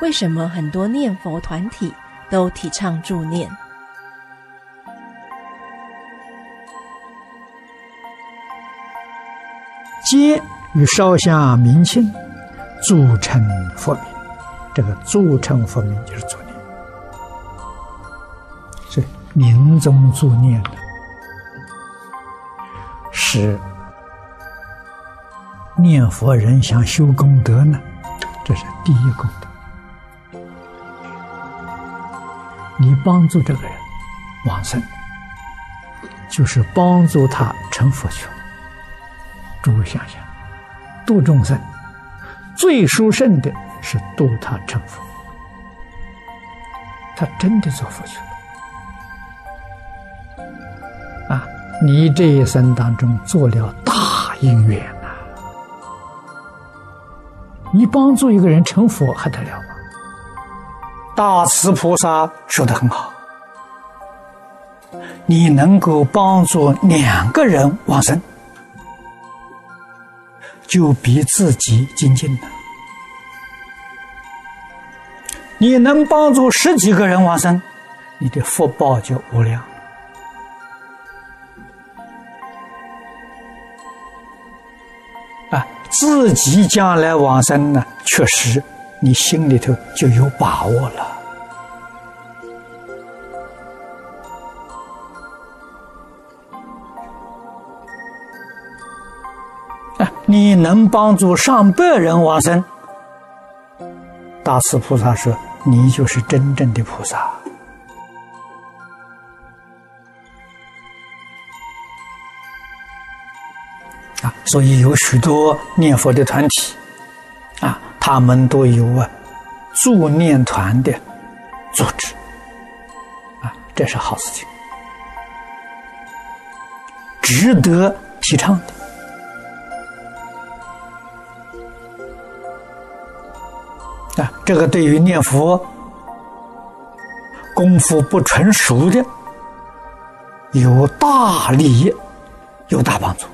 为什么很多念佛团体都提倡助念？皆与烧香冥磬，助成佛名。这个助成佛名就是助念，所以命中助念的是念佛人想修功德呢，这是第一功你帮助这个人往生，就是帮助他成佛去了。诸位想想，度众生最殊胜的是度他成佛，他真的做佛去了啊！你这一生当中做了大因缘呐、啊，你帮助一个人成佛还得了吗？大慈菩萨说的很好，你能够帮助两个人往生。就比自己精进了。你能帮助十几个人往生，你的福报就无量。啊，自己将来往生呢，确实你心里头就有把握了。你能帮助上百人往生，大慈菩萨说：“你就是真正的菩萨。”啊，所以有许多念佛的团体，他们都有啊助念团的组织，啊，这是好事情，值得提倡的。啊，这个对于念佛功夫不纯熟的，有大利益，有大帮助。